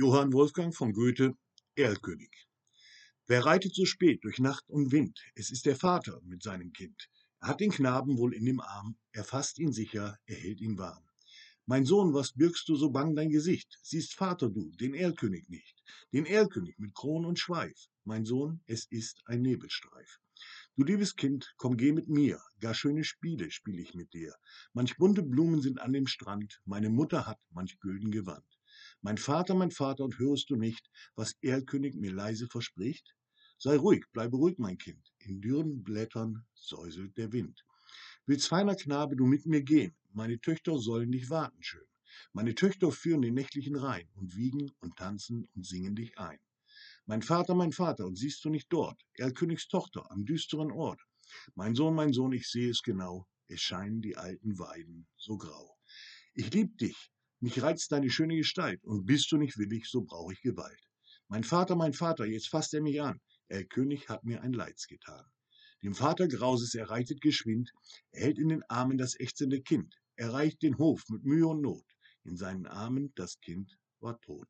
Johann Wolfgang von Goethe Erlkönig Wer reitet so spät durch Nacht und Wind? Es ist der Vater mit seinem Kind. Er hat den Knaben wohl in dem Arm, er fasst ihn sicher, er hält ihn warm. Mein Sohn, was birgst du so bang dein Gesicht? Siehst Vater du, den Erlkönig nicht, den Erlkönig mit Kron und Schweif. Mein Sohn, es ist ein Nebelstreif. Du liebes Kind, komm geh mit mir, gar schöne Spiele spiel ich mit dir. Manch bunte Blumen sind an dem Strand, meine Mutter hat manch gülden Gewand. Mein Vater, mein Vater, und hörst du nicht, was Erlkönig mir leise verspricht? Sei ruhig, bleibe ruhig, mein Kind, in dürren Blättern säuselt der Wind. Willst feiner Knabe du mit mir gehen, meine Töchter sollen dich warten schön. Meine Töchter führen den nächtlichen Rhein und wiegen und tanzen und singen dich ein. Mein Vater, mein Vater, und siehst du nicht dort, Erlkönigs Tochter am düsteren Ort? Mein Sohn, mein Sohn, ich sehe es genau, es scheinen die alten Weiden so grau. Ich lieb dich, mich reizt deine schöne Gestalt, und bist du nicht willig, so brauch ich Gewalt. Mein Vater, mein Vater, jetzt fasst er mich an, Erlkönig hat mir ein Leids getan. Dem Vater Grauses er reitet geschwind, er hält in den Armen das ächzende Kind, erreicht den Hof mit Mühe und Not, in seinen Armen das Kind war tot.